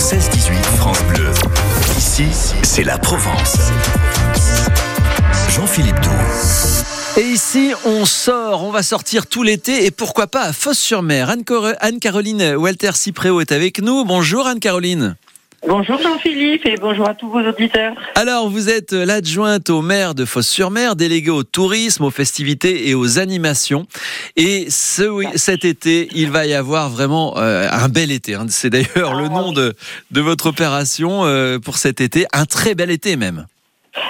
16-18 France Bleu. Ici, c'est la Provence. Jean-Philippe Doux. Et ici, on sort, on va sortir tout l'été et pourquoi pas à Fosse-sur-Mer. Anne-Caroline Walter Cipréo est avec nous. Bonjour Anne-Caroline. Bonjour Jean-Philippe et bonjour à tous vos auditeurs. Alors, vous êtes l'adjointe au maire de Fosse-sur-Mer, déléguée au tourisme, aux festivités et aux animations. Et ce, cet été, il va y avoir vraiment euh, un bel été. Hein. C'est d'ailleurs le nom de, de votre opération euh, pour cet été. Un très bel été même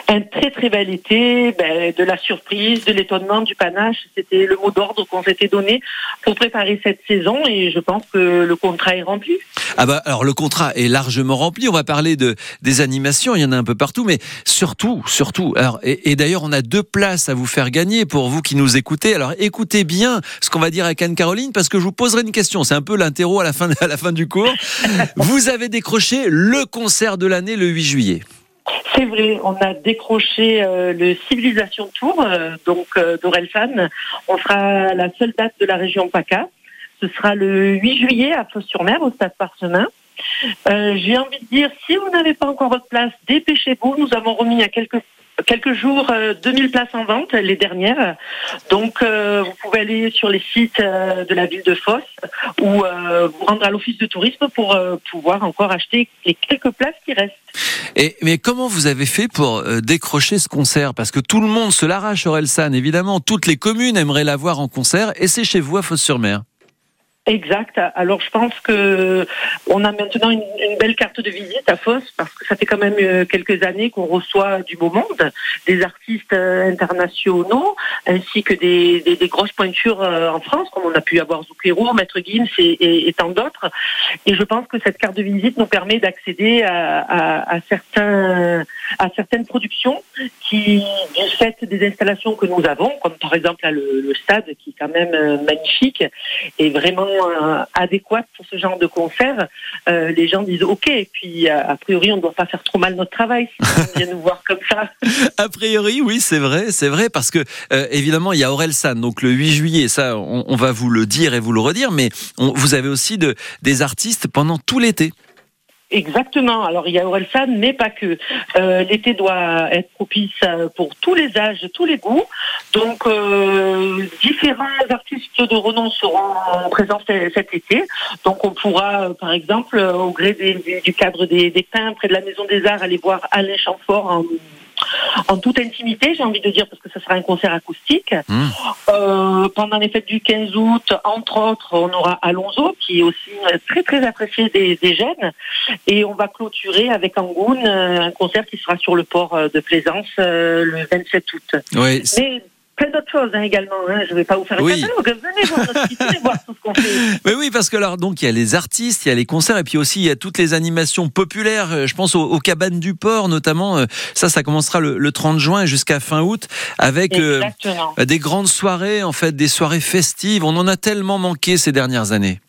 un très très bel été, ben, de la surprise, de l'étonnement, du panache. C'était le mot d'ordre qu'on s'était donné pour préparer cette saison et je pense que le contrat est rempli. Ah bah alors le contrat est largement rempli. On va parler de des animations, il y en a un peu partout, mais surtout, surtout. Alors et, d'ailleurs on a deux places à vous faire gagner pour vous qui nous écoutez. Alors écoutez bien ce qu'on va dire à Anne Caroline parce que je vous poserai une question. C'est un peu l'interro à la fin à la fin du cours. vous avez décroché le concert de l'année le 8 juillet. C'est vrai, on a décroché euh, le Civilisation Tour, euh, donc euh. On sera la seule date de la région PACA. Ce sera le 8 juillet à Fos-sur-Mer, au Stade Parchemin. J'ai envie de dire, si vous n'avez pas encore votre place, dépêchez-vous. Nous avons remis à quelques quelques jours 2000 euh, places en vente, les dernières. Donc, euh, vous pouvez aller sur les sites euh, de la ville de Fosse ou vous rendre à l'office de tourisme pour pouvoir encore acheter les quelques places qui restent. Et, mais comment vous avez fait pour décrocher ce concert? Parce que tout le monde se l'arrache, Orelsan, évidemment. Toutes les communes aimeraient la voir en concert et c'est chez vous à Fosse-sur-Mer. Exact. Alors je pense que on a maintenant une, belle carte de visite à Foss parce que ça fait quand même euh, quelques années qu'on reçoit du beau monde, des artistes euh, internationaux ainsi que des, grosses pointures euh, en France comme on a pu avoir Zucchero, Maître Gims et, tant d'autres. Et je pense que cette carte de visite nous permet d'accéder à certaines productions qui du fait des installations que nous avons, comme par exemple le, le stade qui est quand même magnifique et vraiment euh, adéquate pour ce genre de concert, euh, les gens disent OK. Et puis, euh, a priori, on ne doit pas faire trop mal notre travail si on vient nous voir comme ça. a priori, oui, c'est vrai, c'est vrai, parce que évidemment, il y a Aurel San, donc le 8 juillet, ça, on, va vous le dire et vous le redire, mais vous avez aussi de, des artistes pendant tout l'été. Exactement. Alors il y a Orelsan, mais pas que. Euh, L'été doit être propice euh, pour tous les âges, tous les goûts. Donc euh, différents artistes de renom seront présents cet été. Donc on pourra, euh, par exemple, au gré du cadre des, des peintres près de la Maison des Arts, aller voir Alain Chamfort en en toute intimité, j'ai envie de dire, parce que ce sera un concert acoustique. Mmh. Euh, pendant les fêtes du 15 août, entre autres, on aura Alonso, qui est aussi très très apprécié des, des jeunes. Et on va clôturer avec Angoun euh, un concert qui sera sur le port euh, de Plaisance le 27 août. Oui, plein d'autres choses hein, également. Hein. Je ne vais pas vous faire un oui. catalogue. Venez voir notre site, venez voir tout ce qu'on fait. Mais oui, parce que alors donc il y a les artistes, il y a les concerts et puis aussi il y a toutes les animations populaires. Euh, je pense aux, cabanes du port notamment. Euh, ça, ça commencera le, 30 juin jusqu'à fin août avec euh, des grandes soirées en fait, des soirées festives. On en a tellement manqué ces dernières années.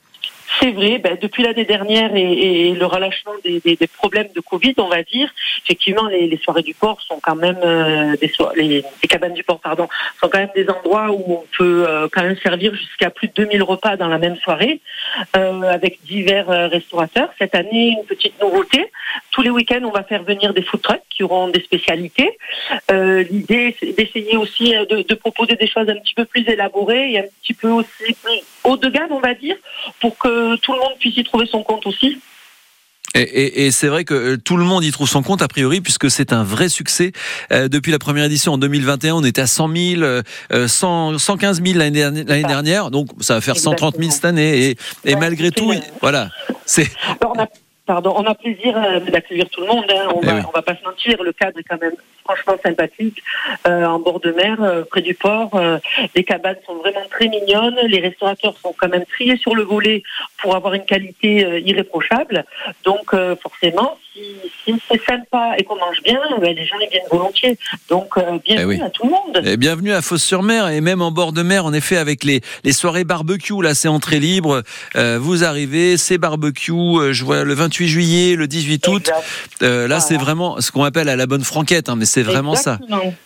C'est vrai, ben, depuis l'année dernière et, le relâchement des, problèmes de Covid, on va dire, effectivement, les, soirées du port sont quand même euh, des les, cabanes du port, pardon, sont quand même des endroits où on peut euh, quand même servir jusqu'à plus de 2000 repas dans la même soirée, euh, avec divers restaurateurs. Cette année, une petite nouveauté. Tous les week-ends, on va faire venir des food trucks qui auront des spécialités. L'idée, c'est d'essayer aussi de, de, proposer des choses un petit peu plus élaborées et un petit peu aussi haut de gamme, on va dire, pour que tout le monde puisse y trouver son compte aussi. Et, c'est vrai que euh, tout le monde y trouve son compte a priori puisque c'est un vrai succès. Euh, depuis la première édition en 2021, on était à 100 000, 115 000 l'année dernière, donc ça va faire 130 000 cette année. Et, malgré tout, voilà, c'est. Pardon, on a plaisir euh, d'accueillir tout le monde. Hein. On, eh va, va pas se mentir, le cadre est quand même franchement sympathique. Euh, en bord de mer, euh, près du port, les cabanes sont vraiment très mignonnes. Les restaurateurs sont quand même triés sur le volet pour avoir une qualité irréprochable. Donc forcément, si, si c'est sympa et qu'on mange bien, ben, les gens ils viennent volontiers. Donc euh, bienvenue Eh oui. à tout le monde. Et bienvenue à Fos-sur-Mer et même en bord de mer, en effet, avec les, les soirées barbecue. Là, c'est entrée libre. Euh, vous arrivez, c'est barbecue. euh, Je vois le 28 juillet, le 18 août. Euh, là, Voilà. c'est vraiment ce qu'on appelle à la bonne franquette, hein, mais c'est vraiment ça.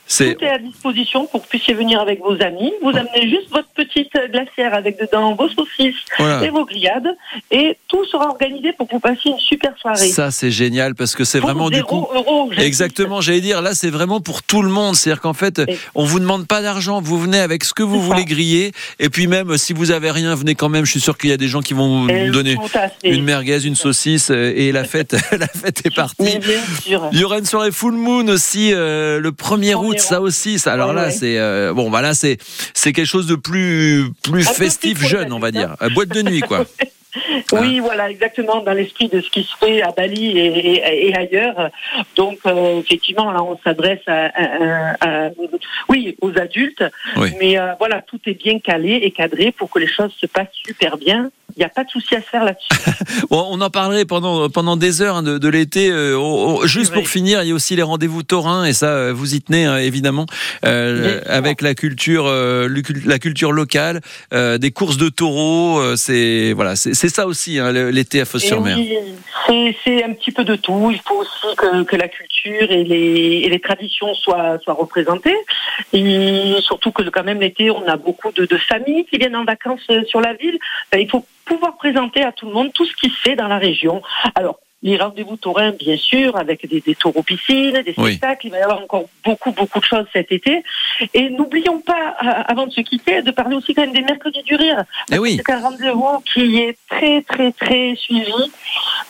C'est Tout est à disposition pour que vous puissiez venir avec vos amis. Vous amenez juste votre petite glacière avec dedans vos saucisses voilà. et vos grillades. Et tout sera organisé pour que vous passiez une super soirée. Ça, c'est génial parce que c'est Pour vraiment du coup. euro, j'insiste. Exactement, j'allais dire, là c'est vraiment pour tout le monde. C'est-à-dire qu'en fait, Et- on vous demande pas d'argent, vous venez avec ce que vous voulez ça. griller. Et puis même si vous avez rien, venez quand même. Je suis sûr qu'il y a des gens qui vont Et vous donner une merguez, une saucisse et la fête, la fête est partie. Il y aura une soirée full moon aussi euh, le 1er août, ça aussi. Ça, alors Ouais, là, ouais. c'est euh, bon, bah là, c'est c'est quelque chose de plus plus Un peu festif, plus jeune, on va dire. Euh, Boîte de nuit, quoi. Oui, voilà, exactement, dans l'esprit de ce qui se fait à Bali et, et- et ailleurs. Donc, euh, effectivement, là, on s'adresse à, à- à- oui, aux adultes. Oui. Mais euh, voilà, tout est bien calé et cadré pour que les choses se passent super bien. Il n'y a pas de souci à se faire là-dessus. Bon, on en parlerait pendant, pendant des heures hein, de, de l'été. Euh, on- juste pour finir, il y a aussi les rendez-vous taurins, et ça, euh, vous y tenez hein, évidemment, euh, avec la culture, euh, la culture locale, euh, des courses de taureaux. euh, c'est voilà, c'est ça aussi hein, l'été à Fos-sur-Mer. oui, c'est- c'est un petit peu de tout. Il faut aussi que, que la culture et les, et les traditions soient, soient représentées. Surtout que quand même l'été, on a beaucoup de, de familles qui viennent en vacances euh, sur la ville. Ben, il faut pouvoir présenter à tout le monde tout ce qui se fait dans la région. Alors, les rendez-vous taurins, bien sûr, avec des, des taureaux piscines, des Oui. spectacles. Il va y avoir encore beaucoup, beaucoup de choses cet été. Et n'oublions pas, euh, avant de se quitter, de parler aussi quand même des mercredis du rire. Eh oui. C'est un rendez-vous qui est très, très, très suivi.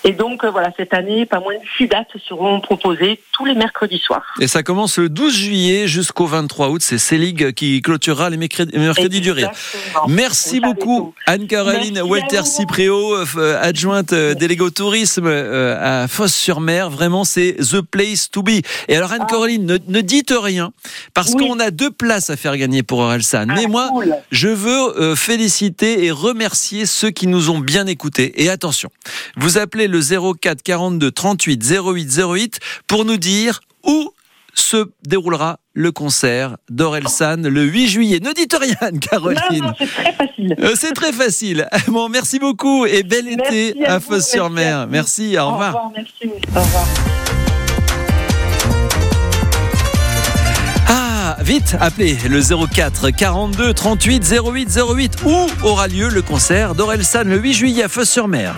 Et donc, euh, voilà, cette année, pas moins de six dates seront proposées tous les mercredis soirs. Et ça commence le 12 juillet jusqu'au 23 août. C'est Célig qui clôturera les mercredis, du rire. Merci Vous beaucoup. Anne-Caroline Merci à Walter vous. Cipréo, euh, adjointe déléguée au tourisme euh, à Fos-sur-Mer. Vraiment, c'est the place to be. Et alors, Anne-Caroline, ne, ne dites rien, parce Oui. qu'on a deux places à faire gagner pour Orelsan. Mais Ah, moi, cool. je veux euh, féliciter et remercier ceux qui nous ont bien écoutés. Et attention, vous appelez le 04 42 38 08 08 pour nous dire où se déroulera le concert d'Orelsan le 8 juillet. Ne dites rien, Caroline. non, c'est très facile. Euh, C'est très facile. Bon, merci beaucoup et bel Merci été à à Fos-sur-Mer. merci Merci, au revoir. merci. Au revoir. Ah, vite, appelez le 04 42 38 08 08 où aura lieu le concert d'Orelsan le 8 juillet à Fos-sur-Mer.